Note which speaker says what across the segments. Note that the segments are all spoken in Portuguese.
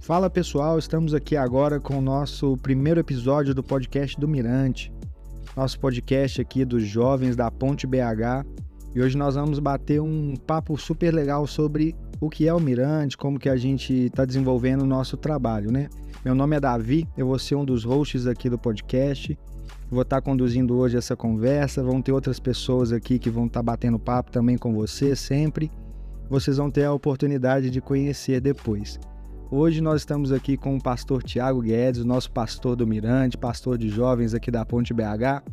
Speaker 1: Fala pessoal, estamos aqui agora com o nosso primeiro episódio do podcast do Mirante, nosso podcast aqui dos jovens da Ponte BH. E hoje nós vamos bater um papo super legal sobre o que é o Mirante, como que a gente está desenvolvendo o nosso trabalho, né? Meu nome é Davi, eu vou ser um dos hosts aqui do podcast. Vou estar tá conduzindo hoje essa conversa. Vão ter outras pessoas aqui que vão estar tá batendo papo também com você sempre. Vocês vão ter a oportunidade de conhecer depois. Hoje nós estamos aqui com o pastor Tiago Guedes, o nosso pastor do Mirante, pastor de jovens aqui da Ponte BH.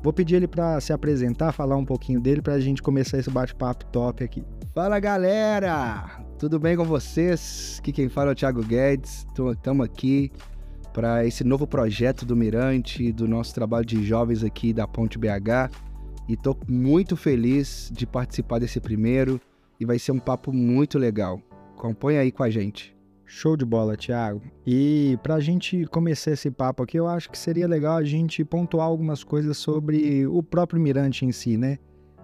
Speaker 1: Vou pedir ele para se apresentar, falar um pouquinho dele para a gente começar esse bate-papo top aqui.
Speaker 2: Fala galera, tudo bem com vocês? Aqui quem fala é o Thiago Guedes. Estamos aqui para esse novo projeto do Mirante, do nosso trabalho de jovens aqui da Ponte BH. E estou muito feliz de participar desse primeiro e vai ser um papo muito legal. Acompanhe aí com a gente.
Speaker 1: Show de bola, Thiago. E para a gente começar esse papo aqui, eu acho que seria legal a gente pontuar algumas coisas sobre o próprio Mirante em si, né?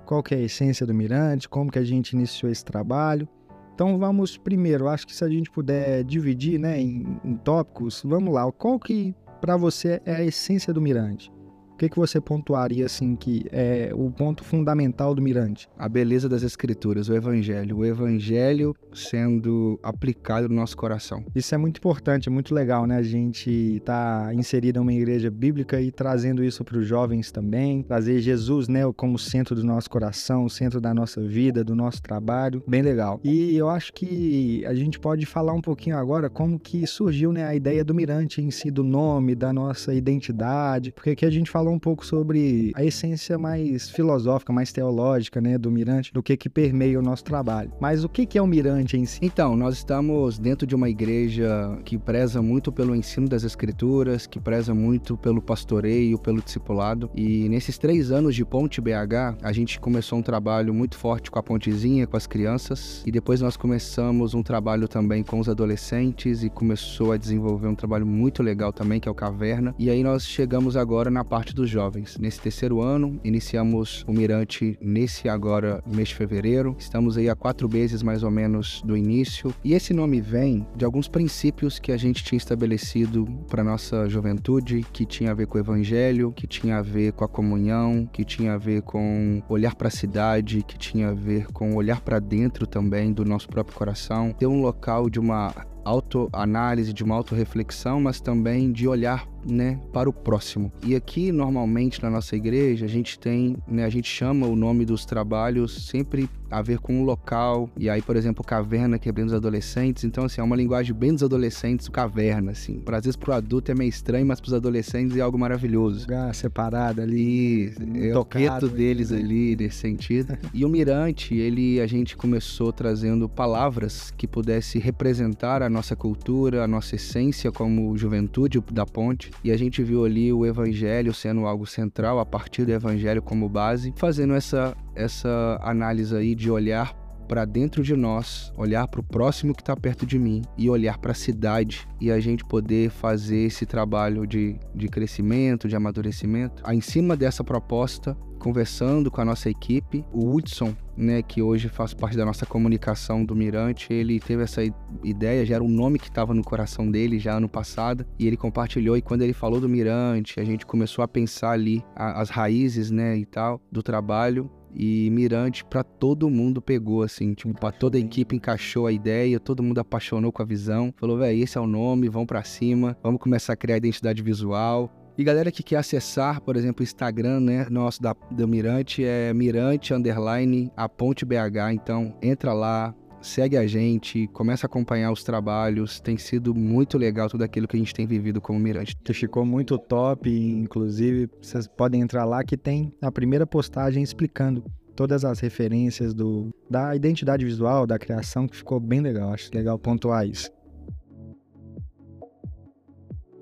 Speaker 1: qual que é a essência do Mirante, como que a gente iniciou esse trabalho. Então vamos primeiro, acho que se a gente puder dividir né, em, em tópicos, vamos lá, qual que para você é a essência do Mirante? O que, que você pontuaria assim que é o ponto fundamental do Mirante?
Speaker 2: A beleza das escrituras, o evangelho, o evangelho sendo aplicado no nosso coração.
Speaker 1: Isso é muito importante, é muito legal, né? A gente tá inserido em uma igreja bíblica e trazendo isso para os jovens também, trazer Jesus, né, como centro do nosso coração, centro da nossa vida, do nosso trabalho, bem legal. E eu acho que a gente pode falar um pouquinho agora como que surgiu, né, a ideia do Mirante em si, do nome, da nossa identidade, porque aqui a gente falou um pouco sobre a essência mais filosófica, mais teológica, né, do Mirante, do que que permeia o nosso trabalho. Mas o que que é o Mirante em si?
Speaker 2: Então, nós estamos dentro de uma igreja que preza muito pelo ensino das escrituras, que preza muito pelo pastoreio, pelo discipulado. E nesses três anos de Ponte BH, a gente começou um trabalho muito forte com a Pontezinha, com as crianças, e depois nós começamos um trabalho também com os adolescentes e começou a desenvolver um trabalho muito legal também, que é o Caverna. E aí nós chegamos agora na parte dos jovens. Nesse terceiro ano, iniciamos o Mirante nesse agora mês de fevereiro. Estamos aí há quatro meses mais ou menos do início. E esse nome vem de alguns princípios que a gente tinha estabelecido para nossa juventude, que tinha a ver com o evangelho, que tinha a ver com a comunhão, que tinha a ver com olhar para a cidade, que tinha a ver com olhar para dentro também do nosso próprio coração, ter um local de uma autoanálise, de uma autorreflexão, mas também de olhar né, para o próximo. E aqui, normalmente, na nossa igreja, a gente tem, né, a gente chama o nome dos trabalhos sempre a ver com o local. E aí, por exemplo, caverna, que é bem dos adolescentes. Então, assim, é uma linguagem bem dos adolescentes, caverna, assim. Pra, às vezes, pro adulto é meio estranho, mas pros adolescentes é algo maravilhoso.
Speaker 1: Lugar separado ali,
Speaker 2: é o deles ali, nesse sentido. e o Mirante, ele, a gente começou trazendo palavras que pudesse representar a nossa cultura, a nossa essência como juventude da ponte. E a gente viu ali o evangelho sendo algo central, a partir do evangelho como base, fazendo essa, essa análise aí de olhar para dentro de nós, olhar para o próximo que está perto de mim e olhar para a cidade e a gente poder fazer esse trabalho de, de crescimento, de amadurecimento. Em cima dessa proposta, conversando com a nossa equipe, o Hudson, né, que hoje faz parte da nossa comunicação do Mirante, ele teve essa ideia, já era um nome que estava no coração dele já ano passado, e ele compartilhou, e quando ele falou do Mirante, a gente começou a pensar ali as raízes, né, e tal, do trabalho, e Mirante para todo mundo pegou assim, tipo, para toda a equipe encaixou a ideia, todo mundo apaixonou com a visão, falou, velho, esse é o nome, vamos para cima, vamos começar a criar identidade visual. E galera que quer acessar, por exemplo, o Instagram, né, nosso da, do Mirante é Mirante underline a Ponte BH, então entra lá, segue a gente, começa a acompanhar os trabalhos. Tem sido muito legal tudo aquilo que a gente tem vivido como Mirante.
Speaker 1: Ficou muito top, inclusive vocês podem entrar lá que tem a primeira postagem explicando todas as referências do da identidade visual, da criação, que ficou bem legal. Acho legal pontuar isso.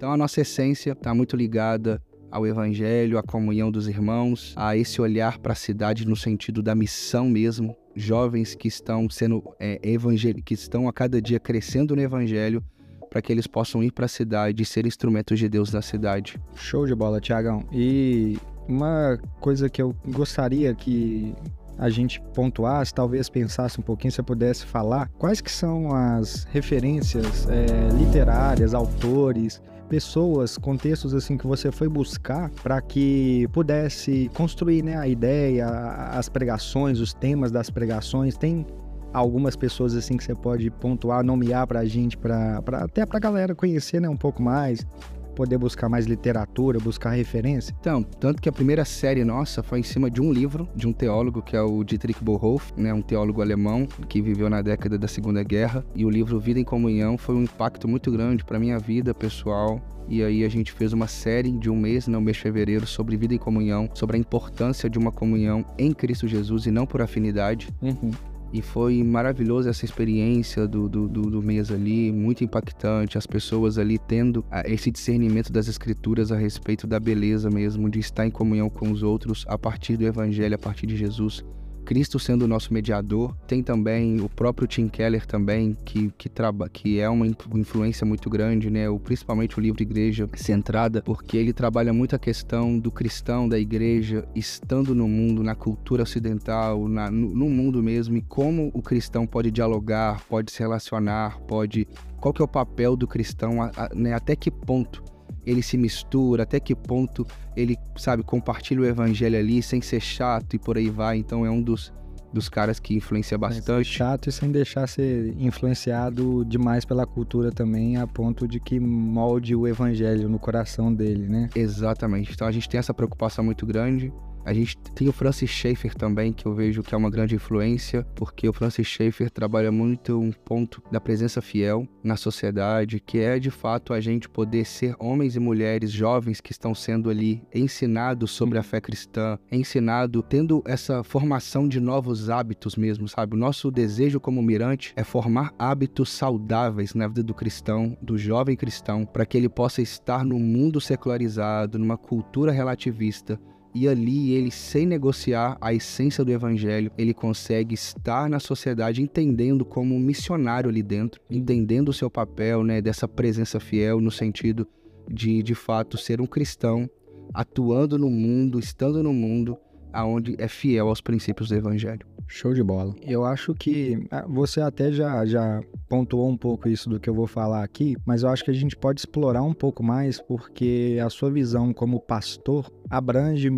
Speaker 2: Então a nossa essência está muito ligada ao evangelho, à comunhão dos irmãos, a esse olhar para a cidade no sentido da missão mesmo, jovens que estão sendo é, evangel... que estão a cada dia crescendo no evangelho para que eles possam ir para a cidade e ser instrumentos de Deus na cidade.
Speaker 1: Show de bola, Tiagão. E uma coisa que eu gostaria que a gente pontuasse, talvez pensasse um pouquinho, se pudesse falar, quais que são as referências é, literárias, autores, pessoas, contextos assim que você foi buscar para que pudesse construir né, a ideia, as pregações, os temas das pregações. Tem algumas pessoas assim que você pode pontuar, nomear para a gente, para até para a galera conhecer né, um pouco mais, poder buscar mais literatura, buscar referência?
Speaker 2: Então, tanto que a primeira série nossa foi em cima de um livro de um teólogo que é o Dietrich Bonhoeffer, né, um teólogo alemão que viveu na década da Segunda Guerra, e o livro Vida em Comunhão foi um impacto muito grande para minha vida pessoal. E aí a gente fez uma série de um mês, no mês de fevereiro, sobre vida em comunhão, sobre a importância de uma comunhão em Cristo Jesus e não por afinidade. Uhum. E foi maravilhoso essa experiência do, do, do, do, mês ali, muito impactante. As pessoas ali tendo ah, esse discernimento das escrituras a respeito da beleza mesmo, de estar em comunhão com os outros a partir do evangelho, a partir de Jesus. Cristo sendo o nosso mediador. Tem também o próprio Tim Keller também, que, que, traba, que é uma influência muito grande, né? O, principalmente o livro Igreja Centrada, porque ele trabalha muito a questão do cristão, da igreja, estando no mundo, na cultura ocidental, na, no, no mundo mesmo, e como o cristão pode dialogar, pode se relacionar, pode... Qual que é o papel do cristão, né? até que ponto ele se mistura, até que ponto ele, sabe, compartilha o evangelho ali sem ser chato e por aí vai. Então é um dos, dos caras que influencia bastante.
Speaker 1: chato e sem deixar ser influenciado demais pela cultura também, a ponto de que molde o evangelho no coração dele, né?
Speaker 2: Exatamente. Então a gente tem essa preocupação muito grande. A gente tem o Francis Schaeffer também, que eu vejo que é uma grande influência, porque o Francis Schaeffer trabalha muito um ponto da presença fiel na sociedade, que é de fato a gente poder ser homens e mulheres jovens que estão sendo ali ensinados sobre a fé cristã, ensinado, tendo essa formação de novos hábitos mesmo, sabe? O nosso desejo como mirante é formar hábitos saudáveis na vida do cristão, do jovem cristão, para que ele possa estar no mundo secularizado, numa cultura relativista, e ali ele, sem negociar a essência do evangelho, ele consegue estar na sociedade entendendo como um missionário ali dentro, entendendo o seu papel, né, dessa presença fiel no sentido de de fato ser um cristão atuando no mundo, estando no mundo aonde é fiel aos princípios do evangelho.
Speaker 1: Show de bola. Eu acho que ah, você até já, já pontuou um pouco isso do que eu vou falar aqui, mas eu acho que a gente pode explorar um pouco mais porque a sua visão como pastor abrange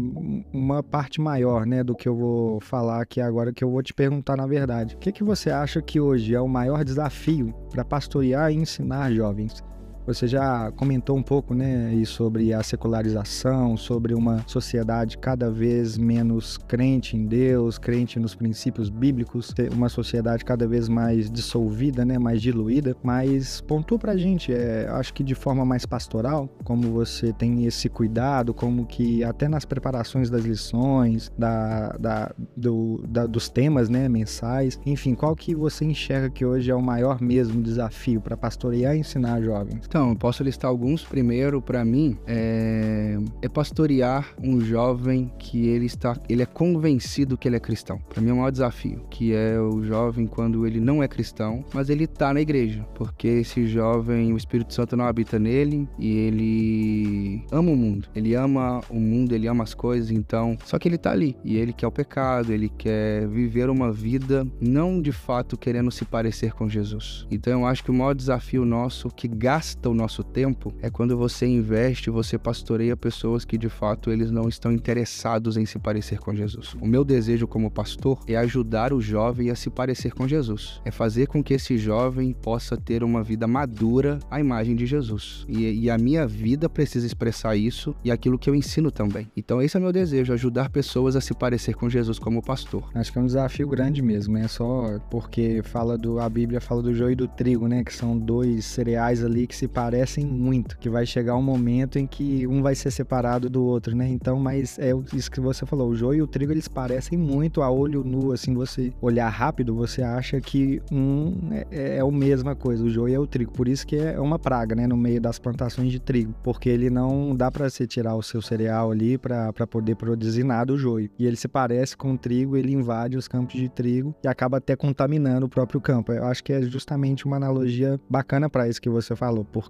Speaker 1: uma parte maior, né, do que eu vou falar aqui agora, que eu vou te perguntar na verdade. O que, que você acha que hoje é o maior desafio para pastorear e ensinar jovens? Você já comentou um pouco, né, sobre a secularização, sobre uma sociedade cada vez menos crente em Deus, crente nos princípios bíblicos, uma sociedade cada vez mais dissolvida, né, mais diluída. Mas pontua pra gente, é, acho que de forma mais pastoral, como você tem esse cuidado, como que até nas preparações das lições, da, da, do, da, dos temas, né, mensais, enfim, qual que você enxerga que hoje é o maior mesmo desafio para pastorear e ensinar jovens?
Speaker 2: Então, eu posso listar alguns. Primeiro, para mim, é... é, pastorear um jovem que ele está, ele é convencido que ele é cristão. Para mim é o maior desafio, que é o jovem quando ele não é cristão, mas ele tá na igreja, porque esse jovem, o Espírito Santo não habita nele e ele ama o mundo. Ele ama o mundo, ele ama as coisas, então, só que ele tá ali e ele quer o pecado, ele quer viver uma vida não de fato querendo se parecer com Jesus. Então, eu acho que o maior desafio nosso que gasta o nosso tempo é quando você investe, você pastoreia pessoas que de fato eles não estão interessados em se parecer com Jesus. O meu desejo como pastor é ajudar o jovem a se parecer com Jesus, é fazer com que esse jovem possa ter uma vida madura à imagem de Jesus. E, e a minha vida precisa expressar isso e aquilo que eu ensino também. Então esse é o meu desejo, ajudar pessoas a se parecer com Jesus como pastor.
Speaker 1: Acho que é um desafio grande mesmo, é só porque fala do a Bíblia fala do joio e do trigo, né, que são dois cereais ali que se parecem muito, que vai chegar um momento em que um vai ser separado do outro, né? Então, mas é isso que você falou, o joio e o trigo eles parecem muito a olho nu, assim, você olhar rápido, você acha que um é, é a mesma coisa, o joio é o trigo. Por isso que é uma praga, né, no meio das plantações de trigo, porque ele não dá para você tirar o seu cereal ali para poder produzir nada o joio. E ele se parece com o trigo, ele invade os campos de trigo e acaba até contaminando o próprio campo. Eu acho que é justamente uma analogia bacana para isso que você falou, porque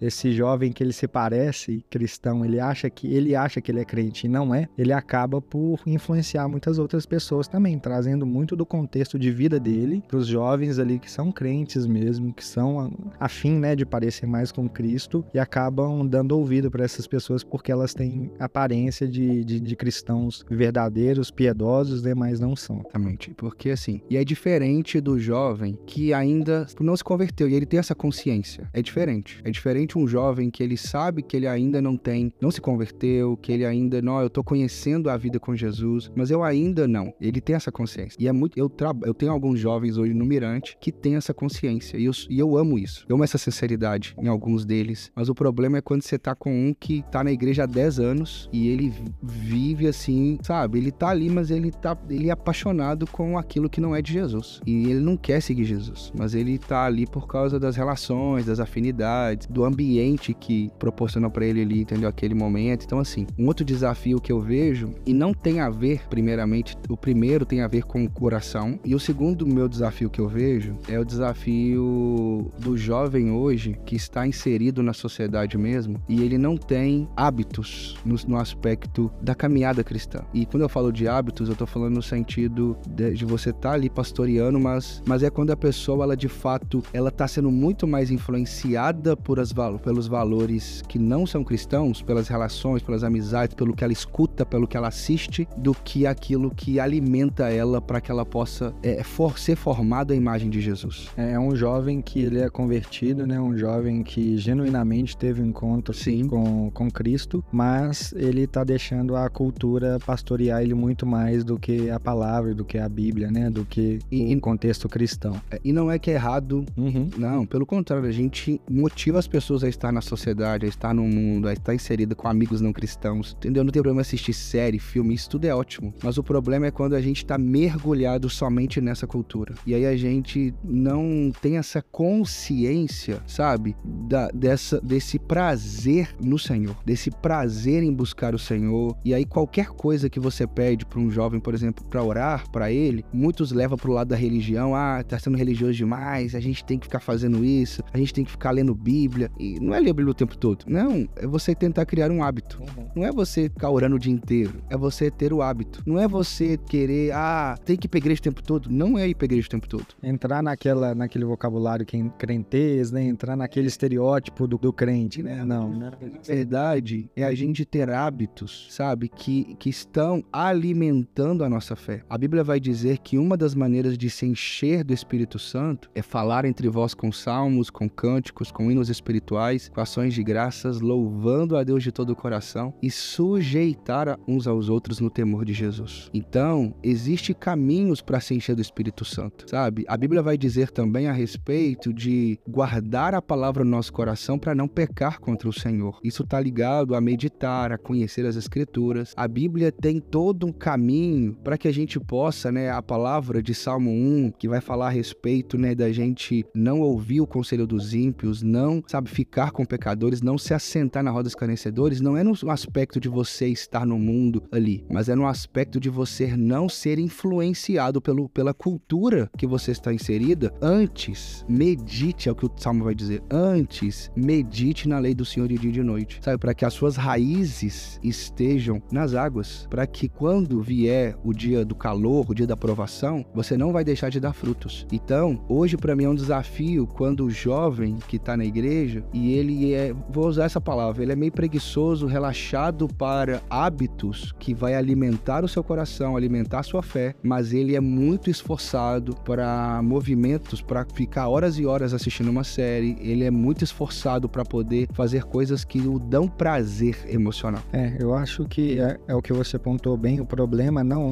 Speaker 1: esse jovem que ele se parece cristão, ele acha que ele acha que ele é crente e não é, ele acaba por influenciar muitas outras pessoas também, trazendo muito do contexto de vida dele para os jovens ali que são crentes mesmo, que são afim, né, de parecer mais com Cristo e acabam dando ouvido para essas pessoas porque elas têm aparência de, de, de cristãos verdadeiros, piedosos, né, mas não são.
Speaker 2: Exatamente, porque assim, e é diferente do jovem que ainda não se converteu e ele tem essa consciência. É diferente. É diferente um jovem que ele sabe que ele ainda não tem, não se converteu, que ele ainda não, eu tô conhecendo a vida com Jesus, mas eu ainda não. Ele tem essa consciência. E é muito, eu, tra... eu tenho alguns jovens hoje no Mirante que têm essa consciência e eu, e eu amo isso. Eu amo essa sinceridade em alguns deles, mas o problema é quando você tá com um que tá na igreja há 10 anos e ele vive assim, sabe? Ele tá ali, mas ele tá, ele é apaixonado com aquilo que não é de Jesus. E ele não quer seguir Jesus, mas ele tá ali por causa das relações, das afinidades, do ambiente que proporcionou para ele ali, entendeu? Aquele momento. Então, assim, um outro desafio que eu vejo, e não tem a ver, primeiramente, o primeiro tem a ver com o coração, e o segundo meu desafio que eu vejo é o desafio do jovem hoje que está inserido na sociedade mesmo e ele não tem hábitos no, no aspecto da caminhada cristã. E quando eu falo de hábitos, eu tô falando no sentido de, de você estar tá ali pastoreando, mas, mas é quando a pessoa, ela de fato, ela tá sendo muito mais influenciada por as, pelos valores que não são cristãos, pelas relações, pelas amizades, pelo que ela escuta, pelo que ela assiste, do que aquilo que alimenta ela para que ela possa é, for, ser formada a imagem de Jesus.
Speaker 1: É, é um jovem que ele é convertido, né? Um jovem que genuinamente teve um encontro Sim. Com, com Cristo, mas ele tá deixando a cultura pastorear ele muito mais do que a palavra, do que a Bíblia, né? Do que e, o contexto cristão.
Speaker 2: É, e não é que é errado, uhum. não, pelo contrário, a gente motiva as pessoas a estar na sociedade, a estar no mundo, a estar inserida com amigos não cristãos, entendeu? Não tem problema assistir série, filme, isso tudo é ótimo. Mas o problema é quando a gente tá mergulhado somente nessa cultura. E aí a gente não tem essa consciência, sabe? Da, dessa, desse prazer no Senhor, desse prazer em buscar o Senhor. E aí qualquer coisa que você pede para um jovem, por exemplo, para orar para ele, muitos levam pro lado da religião, ah, tá sendo religioso demais, a gente tem que ficar fazendo isso, a gente tem que ficar lendo Bíblia. E não é ler a Bíblia o tempo todo. Não, é você tentar criar um hábito. Uhum. Não é você ficar orando o dia inteiro, é você ter o hábito. Não é você querer, ah, tem que ir pra igreja o tempo todo. Não é ir pra igreja o tempo todo.
Speaker 1: Entrar naquela, naquele vocabulário que é crentez, né? Entrar naquele estereótipo do, do crente, né? Não. Na
Speaker 2: verdade, é a gente ter hábitos, sabe? Que, que estão alimentando a nossa fé. A Bíblia vai dizer que uma das maneiras de se encher do Espírito Santo é falar entre vós com salmos, com cânticos, com hinos espirituais, com ações de graças, louvando a Deus de todo o coração e sujeitar uns aos outros no temor de Jesus. Então, existe caminhos para se encher do Espírito Santo, sabe? A Bíblia vai dizer também a respeito de guardar a palavra no nosso coração para não pecar contra o Senhor. Isso está ligado a meditar, a conhecer as Escrituras. A Bíblia tem todo um caminho para que a gente possa, né, a palavra de Salmo 1, que vai falar a respeito, né, da gente não ouvir o conselho dos ímpios, não, sabe, ficar com pecadores, não se assentar na roda dos escarnecedores, não é no aspecto de você estar no mundo ali, mas é no aspecto de você não ser influenciado pelo, pela cultura que você está inserida. Antes, medite, é o que o Salmo vai dizer, antes, medite na lei do Senhor de dia e de noite, sabe, para que as suas raízes estejam nas águas, para que quando vier o dia do calor, o dia da aprovação, você não vai deixar de dar frutos. Então, hoje para mim é um desafio quando o jovem que está na igreja e ele é, vou usar essa palavra, ele é meio preguiçoso, relaxado para hábitos que vai alimentar o seu coração, alimentar a sua fé, mas ele é muito esforçado para movimentos, para ficar horas e horas assistindo uma série, ele é muito esforçado para poder fazer coisas que o dão prazer emocional.
Speaker 1: É, eu acho que é, é o que você pontuou bem, o problema não,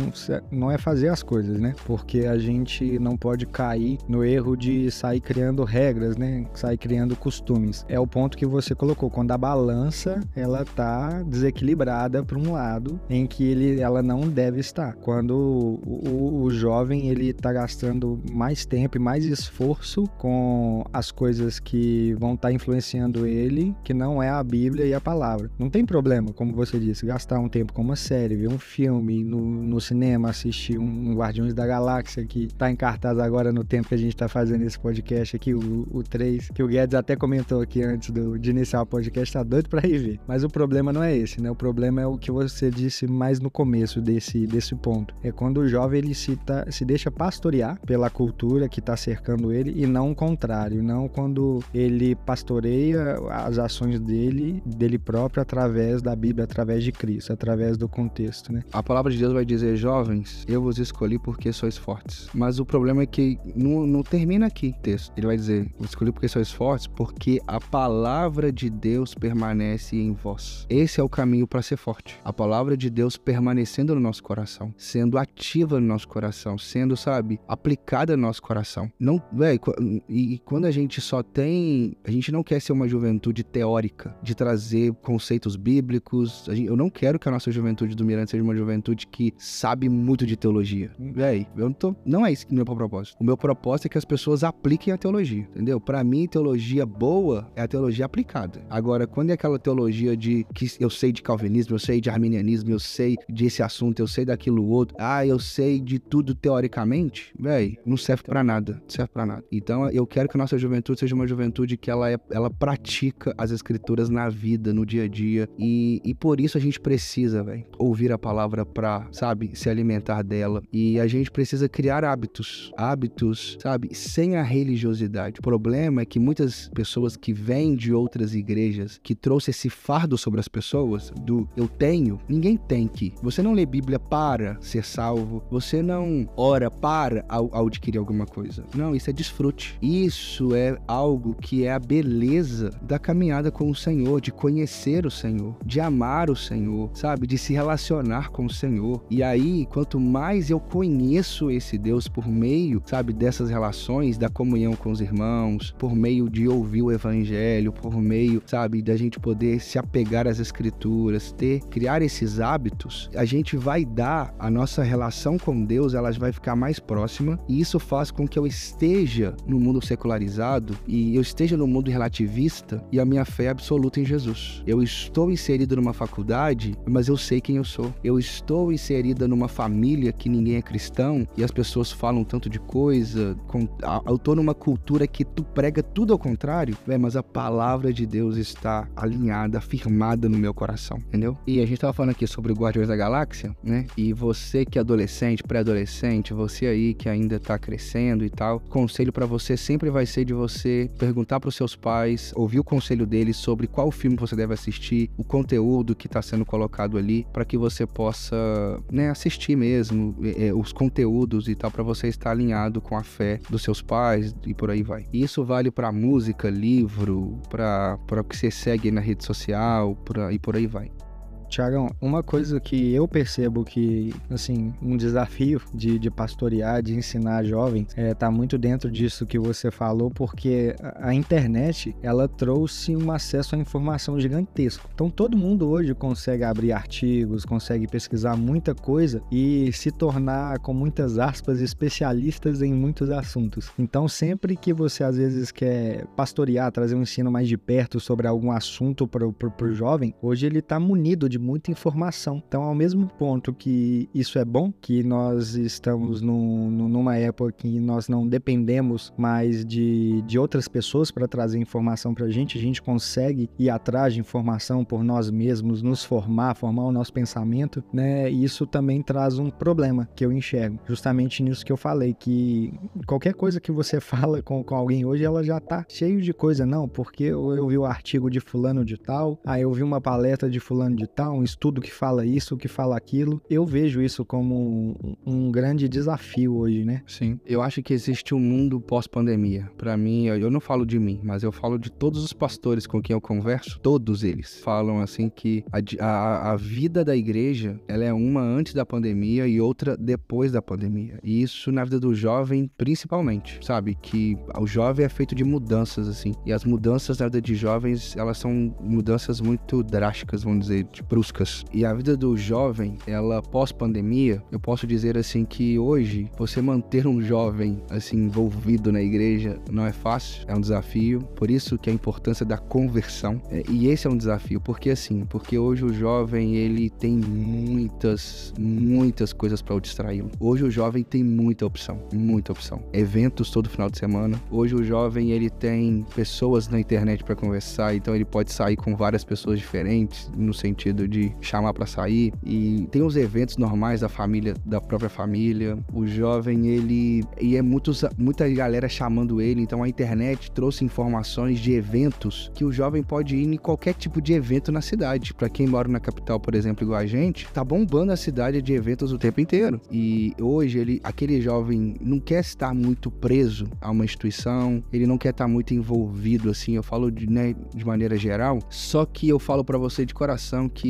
Speaker 1: não é fazer as coisas, né? Porque a gente não pode cair no erro de sair criando regras, né? Sair criando costumes. É o ponto que você colocou, quando a balança ela tá desequilibrada para um lado em que ele, ela não deve estar. Quando o, o, o jovem ele tá gastando mais tempo e mais esforço com as coisas que vão estar tá influenciando ele, que não é a Bíblia e a palavra. Não tem problema, como você disse, gastar um tempo com uma série, ver um filme no, no cinema, assistir um, Guardiões da Galáxia que tá em cartaz agora no tempo que a gente tá fazendo esse podcast aqui, o, o 3, que o Guedes até comentou aqui antes do, de iniciar o podcast, tá doido pra rever. Mas o problema não é esse, né? O problema é o que você disse mais no começo desse, desse ponto. É quando o jovem ele se, tá, se deixa pastorear pela cultura que tá cercando ele e não o contrário. Não quando ele pastoreia as ações dele, dele próprio, através da Bíblia, através de Cristo, através do contexto, né?
Speaker 2: A palavra de Deus vai dizer, jovens, eu vos escolhi porque sois fortes. Mas o problema é que não, não termina aqui o texto. Ele vai dizer, eu escolhi porque sois fortes, porque a palavra de Deus permanece em vós. Esse é o caminho para ser forte. A palavra de Deus permanecendo no nosso coração, sendo ativa no nosso coração, sendo, sabe, aplicada no nosso coração. Não, velho, e quando a gente só tem, a gente não quer ser uma juventude teórica, de trazer conceitos bíblicos. Eu não quero que a nossa juventude do Mirante seja uma juventude que sabe muito de teologia. Véi, eu não tô, não é isso que o meu propósito. O meu propósito é que as pessoas apliquem a teologia, entendeu? Para mim, teologia boa é a teologia aplicada. Agora, quando é aquela teologia de que eu sei de calvinismo, eu sei de arminianismo, eu sei desse assunto, eu sei daquilo outro, ah, eu sei de tudo teoricamente, véi, não serve para nada, não serve para nada. Então, eu quero que a nossa juventude seja uma juventude que ela é, ela pratica as escrituras na vida, no dia a dia, e, e por isso a gente precisa, velho, ouvir a palavra pra, sabe, se alimentar dela. E a gente precisa criar hábitos, hábitos, sabe, sem a religiosidade. O problema é que muitas pessoas que vêm de outras igrejas, que trouxe esse fardo sobre as pessoas, do eu tenho, ninguém tem que. Você não lê Bíblia para ser salvo, você não ora para ao, ao adquirir alguma coisa. Não, isso é desfrute. Isso é algo que é a beleza da caminhada com o Senhor, de conhecer o Senhor, de amar o Senhor, sabe, de se relacionar com o Senhor. E aí, quanto mais eu conheço esse Deus por meio, sabe, dessas relações, da comunhão com os irmãos, por meio de ouvir o evangelho, por meio, sabe, da gente poder se apegar às escrituras, ter, criar esses hábitos, a gente vai dar a nossa relação com Deus, ela vai ficar mais próxima, e isso faz com que eu esteja no mundo secularizado e eu esteja no mundo relativista e a minha fé é absoluta em Jesus. Eu estou inserido numa faculdade, mas eu sei quem eu sou. Eu estou inserida numa família que ninguém é cristão e as pessoas falam tanto de coisa. Com, eu tô numa cultura que tu prega tudo ao contrário, véio, mas a palavra de Deus está alinhada, firmada no meu coração, entendeu? E a gente tava falando aqui sobre o Guardiões da Galáxia, né? E você que é adolescente, pré-adolescente, você aí que ainda tá crescendo e tal, conselho para você sempre vai ser de você perguntar para os seus pais, ouvir o conselho deles sobre qual filme você deve assistir, o conteúdo que está sendo colocado ali, para que você possa né, assistir mesmo é, é, os conteúdos e tal, para você estar alinhado com a fé dos seus pais e por aí vai. E isso vale para música, livro, para o que você segue na rede social pra, e por aí vai.
Speaker 1: Tiagão, uma coisa que eu percebo que, assim, um desafio de, de pastorear, de ensinar jovens, é, tá muito dentro disso que você falou, porque a internet, ela trouxe um acesso à informação gigantesco. Então, todo mundo hoje consegue abrir artigos, consegue pesquisar muita coisa e se tornar, com muitas aspas, especialistas em muitos assuntos. Então, sempre que você, às vezes, quer pastorear, trazer um ensino mais de perto sobre algum assunto para o jovem, hoje ele tá munido de de muita informação. Então, ao mesmo ponto que isso é bom, que nós estamos no, numa época que nós não dependemos mais de, de outras pessoas para trazer informação para a gente, a gente consegue ir atrás de informação por nós mesmos, nos formar, formar o nosso pensamento, né? Isso também traz um problema que eu enxergo, justamente nisso que eu falei, que qualquer coisa que você fala com, com alguém hoje, ela já tá cheio de coisa, não, porque eu, eu vi o artigo de fulano de tal, aí eu vi uma palestra de fulano de tal, um estudo que fala isso, que fala aquilo. Eu vejo isso como um, um grande desafio hoje, né?
Speaker 2: Sim. Eu acho que existe um mundo pós-pandemia. Para mim, eu não falo de mim, mas eu falo de todos os pastores com quem eu converso, todos eles falam assim que a, a, a vida da igreja, ela é uma antes da pandemia e outra depois da pandemia. E isso na vida do jovem, principalmente, sabe? Que o jovem é feito de mudanças, assim. E as mudanças na vida de jovens, elas são mudanças muito drásticas, vamos dizer. Tipo, bruscas. E a vida do jovem, ela pós-pandemia, eu posso dizer assim que hoje você manter um jovem assim envolvido na igreja não é fácil, é um desafio. Por isso que a importância da conversão. É, e esse é um desafio, porque assim, porque hoje o jovem ele tem muitas, muitas coisas para o distraí-lo. Hoje o jovem tem muita opção, muita opção. Eventos todo final de semana. Hoje o jovem ele tem pessoas na internet para conversar, então ele pode sair com várias pessoas diferentes no sentido de chamar para sair e tem os eventos normais da família, da própria família. O jovem ele e é muitos, muita galera chamando ele, então a internet trouxe informações de eventos que o jovem pode ir em qualquer tipo de evento na cidade. Para quem mora na capital, por exemplo, igual a gente, tá bombando a cidade de eventos o tempo inteiro. E hoje ele, aquele jovem não quer estar muito preso a uma instituição, ele não quer estar muito envolvido assim, eu falo de, né, de maneira geral, só que eu falo para você de coração que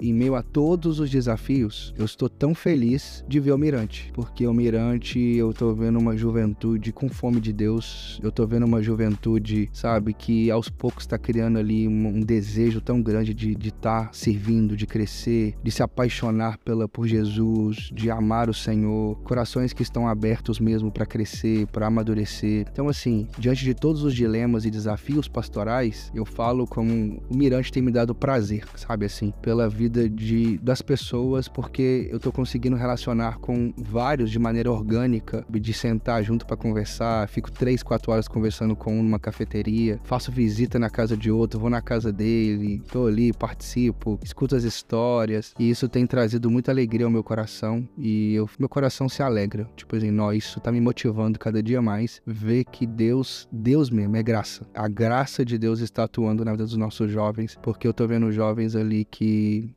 Speaker 2: em meio a todos os desafios, eu estou tão feliz de ver o Mirante, porque o Mirante eu tô vendo uma juventude com fome de Deus, eu tô vendo uma juventude, sabe, que aos poucos está criando ali um, um, desejo tão grande de estar tá servindo, de crescer, de se apaixonar pela, por Jesus, de amar o Senhor, corações que estão abertos mesmo para crescer, para amadurecer. Então, assim, diante de todos os dilemas e desafios pastorais, eu falo como o Mirante tem me dado prazer, sabe, assim, pela vida de, das pessoas, porque eu tô conseguindo relacionar com vários de maneira orgânica, de sentar junto para conversar, fico três, quatro horas conversando com um numa cafeteria, faço visita na casa de outro, vou na casa dele, tô ali, participo, escuto as histórias, e isso tem trazido muita alegria ao meu coração, e eu, meu coração se alegra, tipo assim, nó, isso tá me motivando cada dia mais, ver que Deus, Deus mesmo, é graça. A graça de Deus está atuando na vida dos nossos jovens, porque eu tô vendo jovens ali que,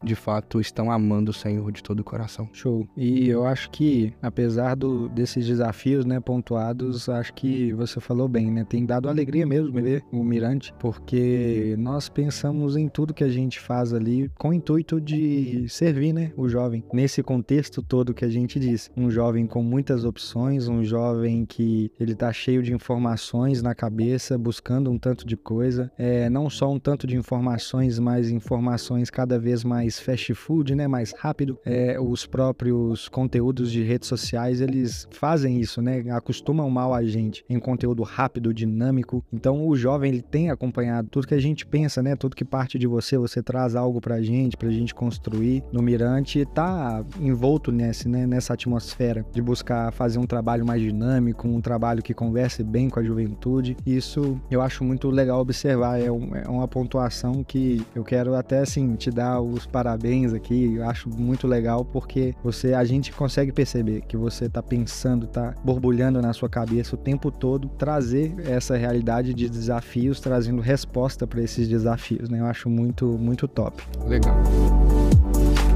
Speaker 2: de fato, estão amando o Senhor de todo o coração.
Speaker 1: Show. E eu acho que, apesar do, desses desafios, né, pontuados, acho que você falou bem, né, tem dado alegria mesmo ver o Mirante, porque nós pensamos em tudo que a gente faz ali com o intuito de servir, né, o jovem. Nesse contexto todo que a gente diz, um jovem com muitas opções, um jovem que ele tá cheio de informações na cabeça, buscando um tanto de coisa, é não só um tanto de informações, mas informações cada vez mais fast food, né, mais rápido. É, os próprios conteúdos de redes sociais, eles fazem isso, né, acostumam mal a gente em conteúdo rápido, dinâmico. Então o jovem ele tem acompanhado tudo que a gente pensa, né, tudo que parte de você, você traz algo pra gente, pra gente construir no Mirante, tá envolto nesse, né, nessa atmosfera de buscar fazer um trabalho mais dinâmico, um trabalho que converse bem com a juventude. Isso eu acho muito legal observar, é, um, é uma pontuação que eu quero até assim te dar os parabéns aqui. Eu acho muito legal porque você a gente consegue perceber que você tá pensando, tá borbulhando na sua cabeça o tempo todo, trazer essa realidade de desafios, trazendo resposta para esses desafios, né? Eu acho muito muito top.
Speaker 2: Legal.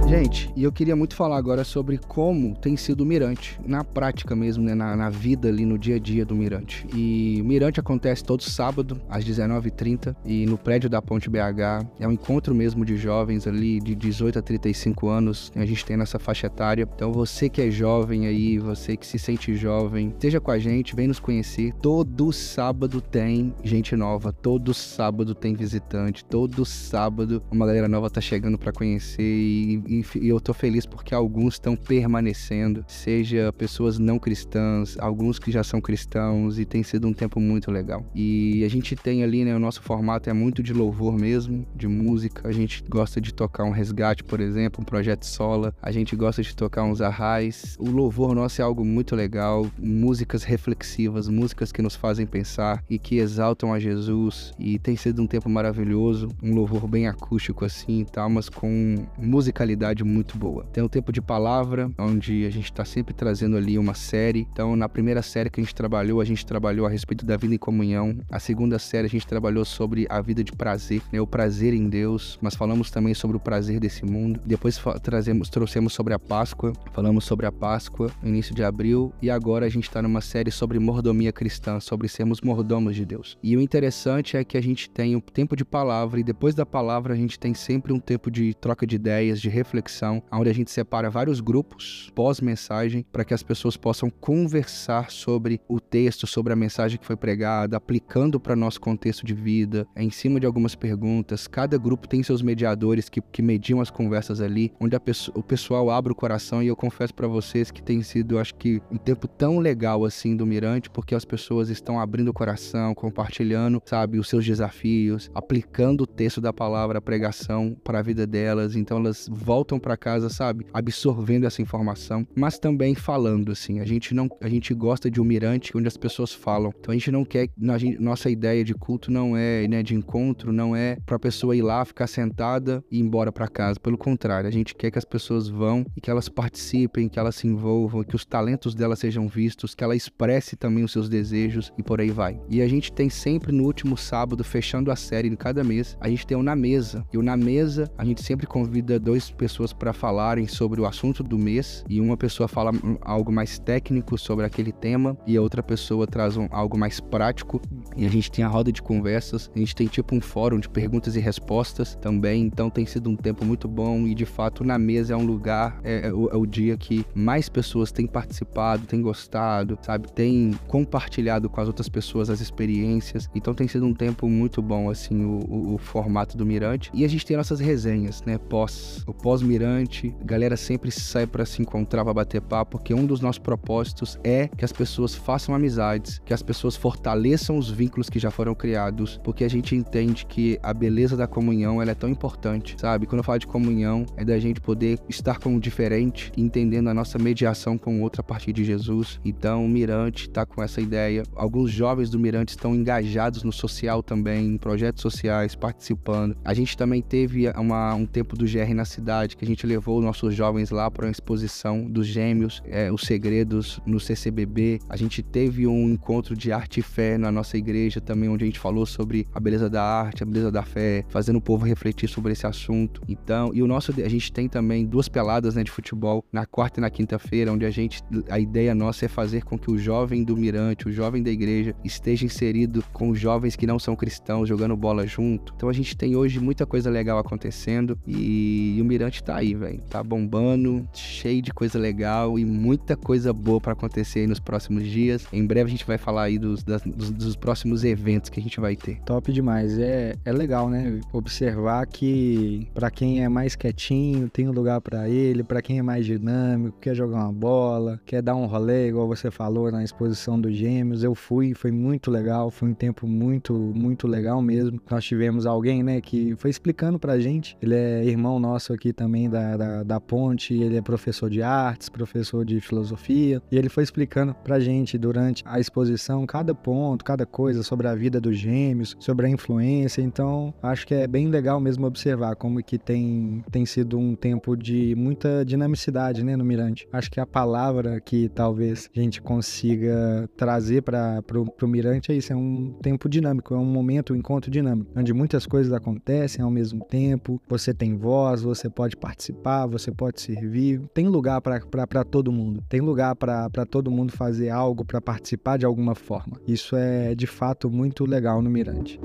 Speaker 2: Gente, e eu queria muito falar agora sobre como tem sido o Mirante, na prática mesmo, né? Na, na, vida ali, no dia a dia do Mirante. E o Mirante acontece todo sábado, às 19h30, e no prédio da Ponte BH. É um encontro mesmo de jovens ali, de 18 a 35 anos. A gente tem nessa faixa etária. Então você que é jovem aí, você que se sente jovem, esteja com a gente, vem nos conhecer. Todo sábado tem gente nova, todo sábado tem visitante, todo sábado uma galera nova tá chegando para conhecer e, e e, eu tô feliz porque alguns estão permanecendo, seja pessoas não cristãs, alguns que já são cristãos e tem sido um tempo muito legal. E a gente tem ali, né, o nosso formato é muito de louvor mesmo, de música. A gente gosta de tocar um resgate, por exemplo, um projeto sola. A gente gosta de tocar uns arrais. O louvor nosso é algo muito legal, músicas reflexivas, músicas que nos fazem pensar e que exaltam a Jesus. E tem sido um tempo maravilhoso, um louvor bem acústico assim e tal, mas com musicalidade muito boa. Tem o Tempo de Palavra, onde a gente está sempre trazendo ali uma série. Então, na primeira série que a gente trabalhou, a gente trabalhou a respeito da vida em comunhão. A segunda série a gente trabalhou sobre a vida de prazer, né? o prazer em Deus, mas falamos também sobre o prazer desse mundo. Depois trazemos, trouxemos sobre a Páscoa, falamos sobre a Páscoa no início de abril e agora a gente está numa série sobre mordomia cristã, sobre sermos mordomos de Deus. E o interessante é que a gente tem o tempo de palavra e depois da palavra a gente tem sempre um tempo de troca de ideias, de reflexão reflexão, onde a gente separa vários grupos pós-mensagem para que as pessoas possam conversar sobre o texto, sobre a mensagem que foi pregada, aplicando para nosso contexto de vida, em cima de algumas perguntas. Cada grupo tem seus mediadores que, que mediam as conversas ali, onde o pessoal abre o coração e eu confesso para vocês que tem sido, acho que, um tempo tão legal assim do Mirante, porque as pessoas estão abrindo o coração, compartilhando, sabe, os seus desafios, aplicando o texto da palavra, a pregação para a vida delas. Então elas voltam para casa, sabe, absorvendo essa informação, mas também falando assim. A gente não, a gente gosta de um mirante onde as pessoas falam. Então a gente não quer, a gente, nossa ideia de culto não é, né, de encontro, não é para a pessoa ir lá, ficar sentada e ir embora para casa. Pelo contrário, a gente quer que as pessoas vão e que elas participem, que elas se envolvam, que os talentos delas sejam vistos, que ela expresse também os seus desejos e por aí vai. E a gente tem sempre no último sábado, fechando a série em cada mês, a gente tem o Na Mesa. E o Na Mesa, a gente sempre convida duas pessoas para falarem sobre o assunto do mês e uma pessoa fala algo mais técnico sobre aquele tema e a outra pessoa traz um, algo mais prático e a gente tem a roda de conversas, a gente tem tipo um fórum de perguntas e respostas também, então tem sido um tempo muito bom e de fato na mesa é um lugar, é, é, o, é o dia que mais pessoas têm participado, têm gostado, sabe, têm compartilhado com as outras pessoas as experiências, então tem sido um tempo muito bom assim o, o, o formato do Mirante e a gente tem nossas resenhas, né, pós, o pós-Mirante, galera sempre sai para se encontrar, para bater papo, porque um dos nossos propósitos é que as pessoas façam amizades, que as pessoas fortaleçam os vínculos que já foram criados, porque a gente entende que a beleza da comunhão ela é tão importante, sabe? Quando eu falo de comunhão, é da gente poder estar com o diferente, entendendo a nossa mediação com o outro a partir de Jesus. Então, o Mirante está com essa ideia. Alguns jovens do Mirante estão engajados no social também, em projetos sociais, participando. A gente também teve uma, um tempo do GR na cidade, que a gente levou nossos jovens lá para uma exposição dos gêmeos, é, os segredos no CCBB. A gente teve um encontro de arte e fé na nossa igreja também, onde a gente falou sobre a beleza da arte, a beleza da fé, fazendo o povo refletir sobre esse assunto. Então, e o nosso, a gente tem também duas peladas né, de futebol na quarta e na quinta-feira, onde a gente, a ideia nossa é fazer com que o jovem do Mirante, o jovem da igreja, esteja inserido com jovens que não são cristãos, jogando bola junto. Então a gente tem hoje muita coisa legal acontecendo e, e o Mirante tá aí, velho. Tá bombando, cheio de coisa legal e muita coisa boa para acontecer aí nos próximos dias. Em breve a gente vai falar aí dos, das, dos, dos, próximos eventos que a gente vai ter.
Speaker 1: Top demais. É, é legal, né? Observar que para quem é mais quietinho, tem um lugar para ele, para quem é mais dinâmico, quer jogar uma bola, quer dar um rolê, igual você falou na exposição dos Gêmeos. Eu fui, foi muito legal, foi um tempo muito, muito legal mesmo. Nós tivemos alguém, né, que foi explicando pra gente. Ele é irmão nosso aqui também da, da, da Ponte, ele é professor de artes, professor de filosofia, e ele foi explicando pra gente durante a exposição cada ponto, cada coisa sobre a vida dos gêmeos, sobre a influência. Então, acho que é bem legal mesmo observar como que tem, tem sido um tempo de muita dinamicidade, né, no Mirante. Acho que a palavra que talvez a gente consiga trazer para pro, pro Mirante é isso, é um tempo dinâmico, é um momento, um encontro dinâmico, onde muitas coisas acontecem ao mesmo tempo, você tem voz, você pode participar, você pode servir, tem lugar para todo mundo, tem lugar para todo mundo fazer algo, para participar de alguma forma. Isso é de fato muito legal no Mirante.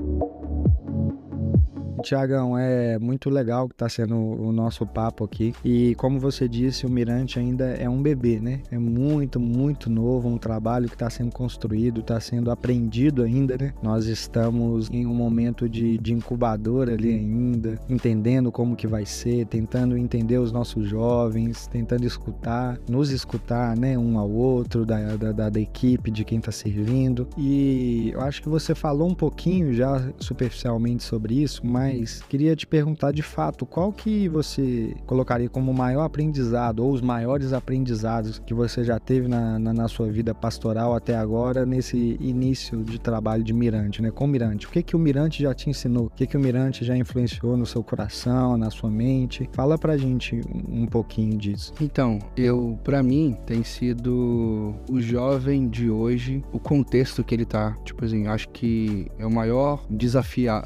Speaker 1: Tiagão, é muito legal que está sendo o nosso papo aqui. E como você disse, o Mirante ainda é um bebê, né? É muito, muito novo, um trabalho que está sendo construído, está sendo aprendido ainda, né? Nós estamos em um momento de, de incubador ali ainda, entendendo como que vai ser, tentando entender os nossos jovens, tentando escutar, nos escutar, né? Um ao outro, da, da, da equipe, de quem está servindo. E eu acho que você falou um pouquinho já superficialmente sobre isso, mas mas queria te perguntar de fato, qual que você colocaria como o maior aprendizado ou os maiores aprendizados que você já teve na, na, na, sua vida pastoral até agora nesse início de trabalho de Mirante, né? Com Mirante. O que que o Mirante já te ensinou? O que que o Mirante já influenciou no seu coração, na sua mente? Fala pra gente um pouquinho disso.
Speaker 2: Então, eu, para mim, tem sido o jovem de hoje, o contexto que ele tá. Tipo assim, acho que é o maior desafiar,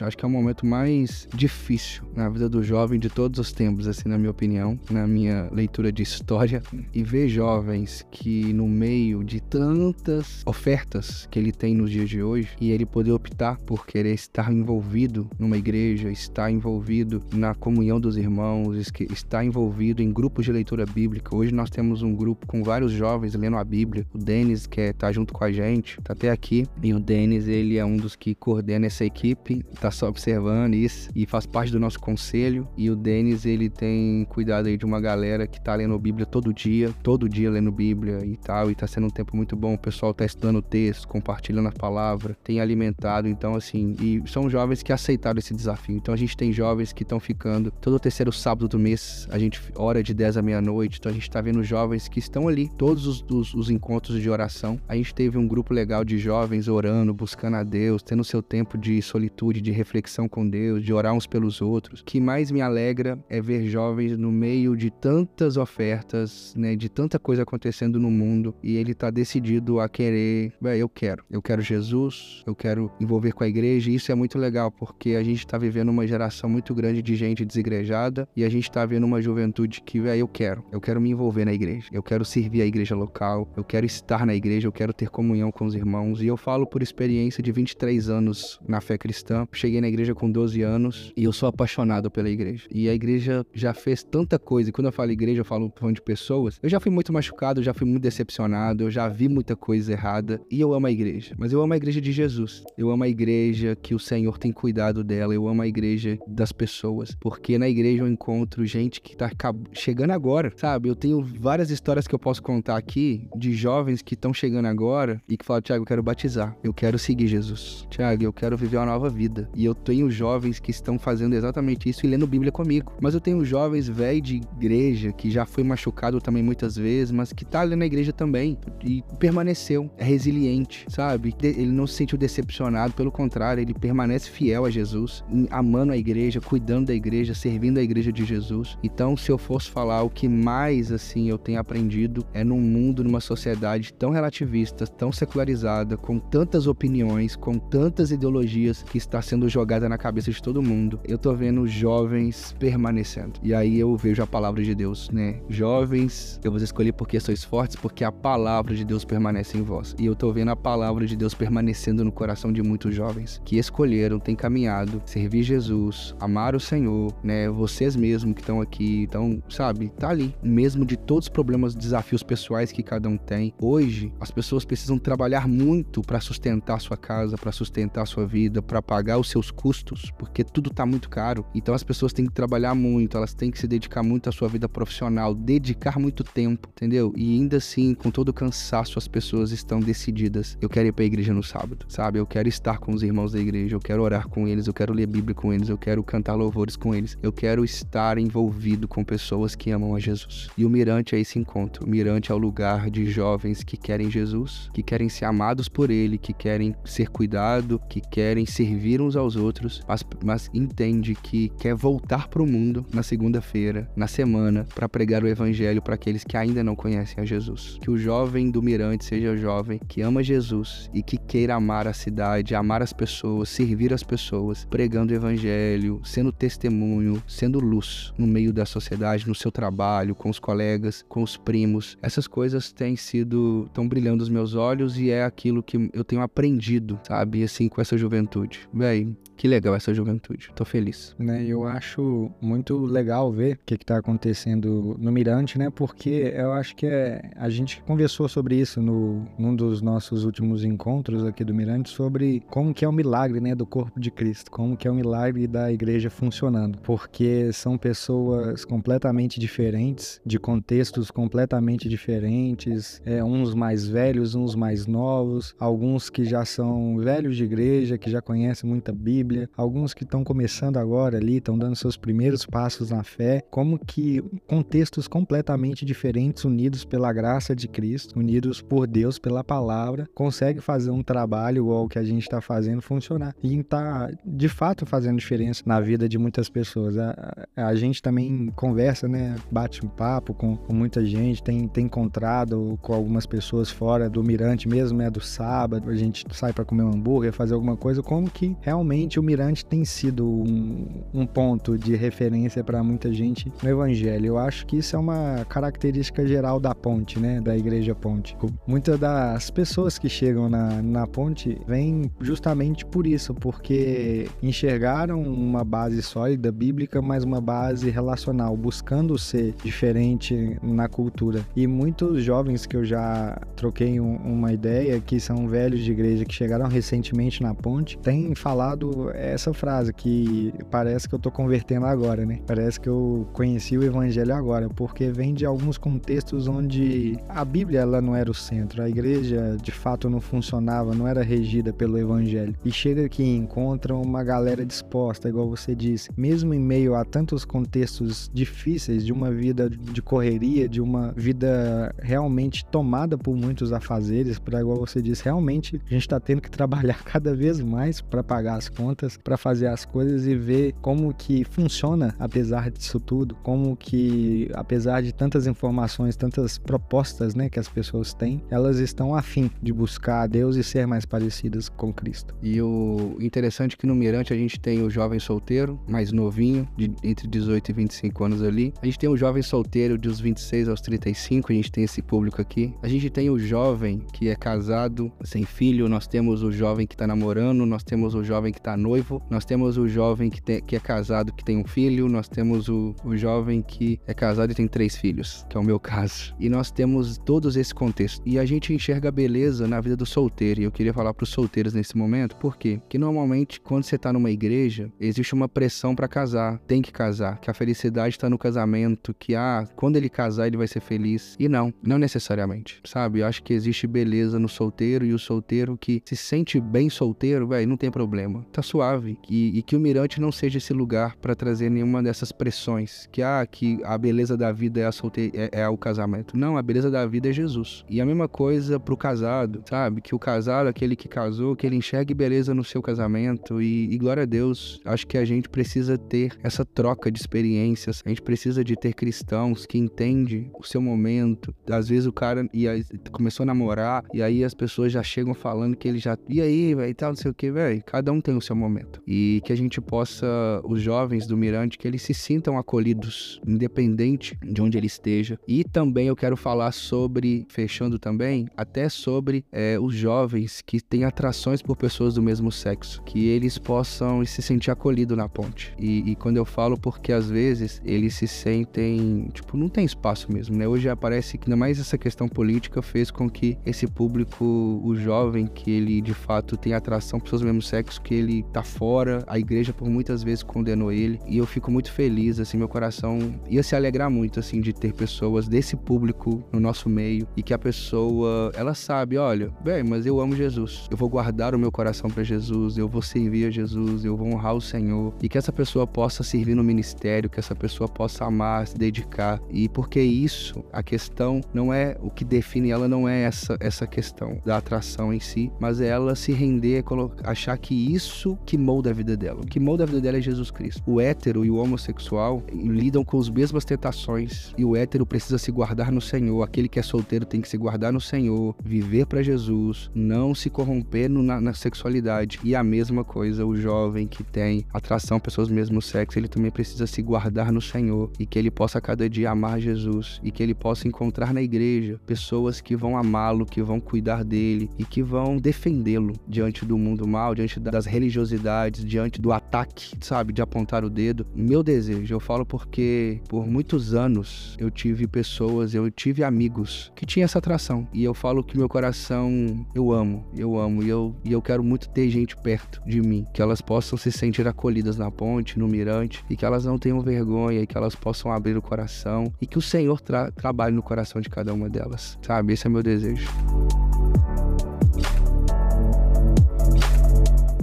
Speaker 2: acho que é um momento momento mais difícil na vida do jovem de todos os tempos, assim, na minha opinião, na minha leitura de história, e ver jovens que no meio de tantas ofertas que ele tem nos dias de hoje, e ele poder optar por querer estar envolvido numa igreja, estar envolvido na comunhão dos irmãos, estar envolvido em grupos de leitura bíblica. Hoje nós temos um grupo com vários jovens lendo a Bíblia. O Denis, que é, tá junto com a gente, tá até aqui. E o Denis, ele é um dos que coordena essa equipe, tá só observando isso e faz parte do nosso conselho. E o Denis, ele tem cuidado aí de uma galera que tá lendo Bíblia todo dia, todo dia lendo Bíblia e tal. E tá sendo um tempo muito bom. O pessoal tá estudando o texto, compartilhando a palavra, tem alimentado. Então, assim, e são jovens que aceitaram esse desafio. Então, a gente tem jovens que estão ficando todo terceiro sábado do mês, a gente ora de 10 à meia-noite. Então, a gente tá vendo jovens que estão ali, todos os, os, os encontros de oração. A gente teve um grupo legal de jovens orando, buscando a Deus, tendo seu tempo de solitude, de reflexão com Deus, de orar uns pelos outros. O que mais me alegra é ver jovens no meio de tantas ofertas, né, de tanta coisa acontecendo no mundo e ele tá decidido a querer, eu quero, eu quero Jesus, eu quero envolver com a igreja. E isso é muito legal porque a gente tá vivendo uma geração muito grande de gente desigrejada e a gente tá vendo uma juventude que, eu quero, eu quero me envolver na igreja, eu quero servir a igreja local, eu quero estar na igreja, eu quero ter comunhão com os irmãos. E eu falo por experiência de 23 anos na fé cristã. Cheguei na igreja com 12 anos e eu sou apaixonado pela igreja. E a igreja já fez tanta coisa. E quando eu falo igreja, eu falo de pessoas. Eu já fui muito machucado, eu já fui muito decepcionado, eu já vi muita coisa errada. E eu amo a igreja. Mas eu amo a igreja de Jesus. Eu amo a igreja que o Senhor tem cuidado dela. Eu amo a igreja das pessoas. Porque na igreja eu encontro gente que tá chegando agora, sabe? Eu tenho várias histórias que eu posso contar aqui de jovens que estão chegando agora e que falam, Tiago, eu quero batizar, eu quero seguir Jesus. Tiago, eu quero viver uma nova vida. E eu tenho jovens que estão fazendo exatamente isso e lendo Bíblia comigo. Mas eu tenho jovens velho de igreja que já foi machucado também muitas vezes, mas que tá ali na igreja também e permaneceu, é resiliente, sabe? Ele não se sentiu decepcionado, pelo contrário, ele permanece fiel a Jesus, amando a igreja, cuidando da igreja, servindo a igreja de Jesus. Então, se eu fosse falar o que mais assim eu tenho aprendido é num mundo, numa sociedade tão relativista, tão secularizada, com tantas opiniões, com tantas ideologias que está sendo jogada na cabeça de todo mundo, eu tô vendo jovens permanecendo. E aí eu vejo a palavra de Deus, né? Jovens, eu vos escolhi porque sois fortes, porque a palavra de Deus permanece em vós. E eu tô vendo a palavra de Deus permanecendo no coração de muitos jovens que escolheram, têm caminhado, servir Jesus, amar o Senhor, né? Vocês mesmos que estão aqui, então, sabe, tá ali, mesmo de todos os problemas, desafios pessoais que cada um tem. Hoje, as pessoas precisam trabalhar muito para sustentar sua casa, para sustentar sua vida, para pagar os seus custos, porque tudo tá muito caro. Então as pessoas têm que trabalhar muito, elas têm que se dedicar muito à sua vida profissional, dedicar muito tempo, entendeu? E ainda assim, com todo o cansaço, as pessoas estão decididas. Eu quero ir para a igreja no sábado, sabe? Eu quero estar com os irmãos da igreja, eu quero orar com eles, eu quero ler Bíblia com eles, eu quero cantar louvores com eles, eu quero estar envolvido com pessoas que amam a Jesus. E o Mirante é esse encontro. O Mirante é o lugar de jovens que querem Jesus, que querem ser amados por Ele, que querem ser cuidado, que querem servir uns aos outros, mas, mas entende que quer voltar para o mundo na segunda-feira, na semana, para pregar o Evangelho para aqueles que ainda não conhecem a Jesus. Que o jovem do Mirante seja o jovem que ama Jesus e que queira amar a cidade, amar as pessoas, servir as pessoas, pregando o Evangelho, sendo testemunho, sendo luz no meio da sociedade, no seu trabalho, com os colegas, com os primos. Essas coisas têm sido, estão brilhando os meus olhos e é aquilo que eu tenho aprendido, sabe, assim, com essa juventude. Bem, que legal essa juventude. Tô feliz.
Speaker 1: Né, eu acho muito legal ver o que, que tá acontecendo no Mirante, né? Porque eu acho que é, a gente conversou sobre isso no, num dos nossos últimos encontros aqui do Mirante, sobre como que é o milagre, né, do corpo de Cristo, como que é o milagre da igreja funcionando. Porque são pessoas completamente diferentes, de contextos completamente diferentes, é, uns mais velhos, uns mais novos, alguns que já são velhos de igreja, que já conhecem muita Bíblia, alguns que estão começando agora ali, estão dando seus primeiros passos na fé, como que contextos completamente diferentes, unidos pela graça de Cristo, unidos por Deus, pela palavra, consegue fazer um trabalho igual o que a gente está fazendo funcionar. E está, de fato, fazendo diferença na vida de muitas pessoas. A, a gente também conversa, né? Bate um papo com, com, muita gente, tem, tem encontrado com algumas pessoas fora do Mirante mesmo, né? Do sábado, a gente sai para comer um hambúrguer, fazer alguma coisa, como que realmente o Mirante Tem sido um, um ponto de referência para muita gente no Evangelho. Eu acho que isso é uma característica geral da ponte, né? Da Igreja Ponte. Muitas das pessoas que chegam na, na ponte vêm justamente por isso, porque enxergaram uma base sólida bíblica, mas uma base relacional, buscando ser diferente na cultura. E muitos jovens que eu já troquei um, uma ideia, que são velhos de igreja que chegaram recentemente na ponte, têm falado essa frase que parece que eu tô convertendo agora, né? Parece que eu conheci o evangelho agora, porque vem de alguns contextos onde a Bíblia ela não era o centro, a igreja de fato não funcionava, não era regida pelo evangelho. E chega aqui e encontra uma galera disposta, igual você disse, mesmo em meio a tantos contextos difíceis de uma vida de correria, de uma vida realmente tomada por muitos afazeres, para igual você disse, realmente a gente está tendo que trabalhar cada vez mais para pagar as contas, para fazer as coisas e ver como que funciona apesar disso tudo, como que apesar de tantas informações, tantas propostas, né, que as pessoas têm, elas estão afim de buscar a Deus e ser mais parecidas com Cristo.
Speaker 2: E o interessante é que no Mirante a gente tem o jovem solteiro, mais novinho, de entre 18 e 25 anos ali. A gente tem o jovem solteiro dos 26 aos 35, a gente tem esse público aqui. A gente tem o jovem que é casado, sem filho, nós temos o jovem que tá namorando, nós temos o jovem que tá noivo, nós temos o jovem que, que é casado que tem um filho, nós temos o, o jovem que é casado e tem três filhos, que é o meu caso. E nós temos todos esse contexto. E a gente enxerga a beleza na vida do solteiro. E eu queria falar para os solteiros nesse momento, por quê? Porque normalmente quando você tá numa igreja, existe uma pressão para casar, tem que casar, que a felicidade está no casamento, que ah, quando ele casar ele vai ser feliz. E não, não necessariamente, sabe? Eu acho que existe beleza no solteiro e o solteiro que se sente bem solteiro, velho, não tem problema, tá suave. E, e, que o mirante não seja esse lugar para trazer nenhuma dessas pressões, que ah, que a beleza da vida é a solte é, é o casamento. Não, a beleza da vida é Jesus. E a mesma coisa pro casado, sabe? Que o casado, aquele que casou, que ele enxergue beleza no seu casamento e, e glória a Deus. Acho que a gente precisa ter essa troca de experiências. A gente precisa de ter cristãos que entendem o seu momento. Às vezes o cara ia, começou a namorar e aí as pessoas já chegam falando que ele já. E aí, velho, tal, não sei o que, velho. Cada um tem o seu momento. E que a gente possa, os jovens do Mirante, que eles se sintam acolhidos, independente de onde ele esteja. E também eu quero falar sobre, fechando também, até sobre é, os jovens que têm atrações por pessoas do mesmo sexo. Que eles possam se sentir acolhidos na ponte. E, e quando eu falo, porque às vezes eles se sentem, tipo, não tem espaço mesmo, né? Hoje aparece que ainda mais essa questão política fez com que esse público, o jovem, que ele de fato tem atração por pessoas do mesmo sexo, que ele tá fora, a igreja por muitas vezes condenou ele. E eu fico muito feliz, assim, meu coração ia se alegrar muito, assim, de ter pessoas desse público no nosso meio e que a pessoa, ela sabe, olha, bem, mas eu amo Jesus, eu vou guardar o meu coração para Jesus, eu vou servir a Jesus, eu vou honrar o Senhor e que essa pessoa possa servir no ministério, que essa pessoa possa amar, se dedicar e porque isso, a questão não é o que define ela, não é essa essa questão da atração em si, mas é ela se render, achar que isso que molda a vida dela. O que molda a vida dela é Jesus Cristo. O hétero e o homossexual lidam com as mesmas tentações e o hétero precisa se guardar no Senhor. Aquele que é solteiro tem que se guardar no Senhor, viver para Jesus, não se corromper no, na, na, sexualidade. E a mesma coisa, o jovem que tem atração a pessoas do mesmo sexo, ele também precisa se guardar no Senhor e que ele possa cada dia amar Jesus e que ele possa encontrar na igreja pessoas que vão amá-lo, que vão cuidar dele e que vão defendê-lo diante do mundo mal, diante das religiosidades, diante do ataque, sabe, de apontar o dedo. Meu desejo, eu falo porque por muitos anos eu tive pessoas, eu tive amigos que tinham essa atração e eu falo que meu coração eu amo, eu amo e eu, e eu quero muito ter gente perto de mim, que elas possam se sentir acolhidas na ponte, no mirante e que elas não tenham vergonha e que elas possam abrir o coração e que o Senhor tra trabalhe no coração de cada uma delas, sabe? Esse é meu desejo.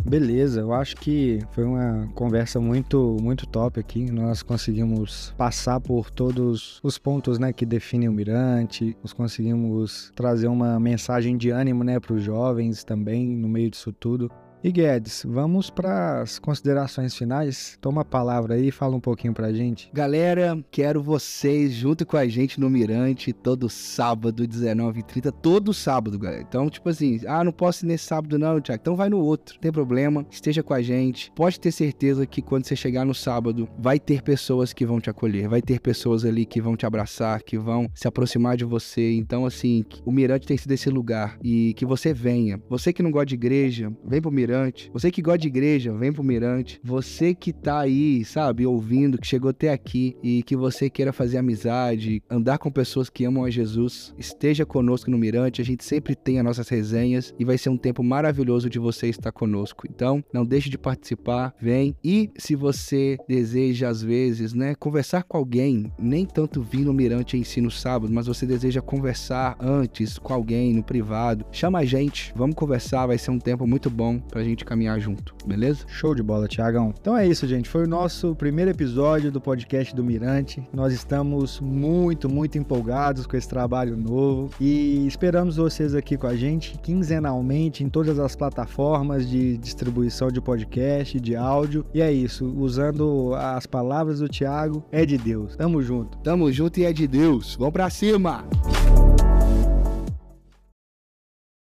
Speaker 1: Beleza, eu acho que foi uma conversa muito muito top aqui. Nós conseguimos passar por todos os pontos, né, que definem o Mirante. Nós conseguimos trazer uma mensagem de ânimo, né, para os jovens também no meio disso tudo. E Guedes, vamos para as considerações finais. Toma a palavra aí, fala um pouquinho pra gente.
Speaker 2: Galera, quero vocês junto com a gente no Mirante todo sábado, 19h30, todo sábado, galera. Então, tipo assim, ah, não posso ir nesse sábado não, Tiago. Então vai no outro, não tem problema. Esteja com a gente. Pode ter certeza que quando você chegar no sábado, vai ter pessoas que vão te acolher, vai ter pessoas ali que vão te abraçar, que vão se aproximar de você. Então, assim, o Mirante tem sido esse lugar e que você venha. Você que não gosta de igreja, vem pro Mirante Mirante. Você que gosta de igreja, vem pro Mirante. Você que tá aí, sabe, ouvindo, que chegou até aqui e que você queira fazer amizade, andar com pessoas que amam a Jesus, esteja conosco no Mirante. A gente sempre tem as nossas resenhas e vai ser um tempo maravilhoso de você estar conosco. Então, não deixe de participar, vem. E se você deseja, às vezes, né, conversar com alguém, nem tanto vir no Mirante em si no sábado, mas você deseja conversar antes com alguém no privado, chama a gente, vamos conversar, vai ser um tempo muito bom pra gente caminhar junto, beleza?
Speaker 1: Show de bola, Tiagão. Então é isso, gente. Foi o nosso primeiro episódio do podcast do Mirante. Nós estamos muito, muito empolgados com esse trabalho novo e esperamos vocês aqui com a gente quinzenalmente em todas as plataformas de distribuição de podcast, de áudio. E é isso, usando as palavras do Tiago, é de Deus. Tamo junto.
Speaker 2: Tamo junto e é de Deus. Vamos pra cima!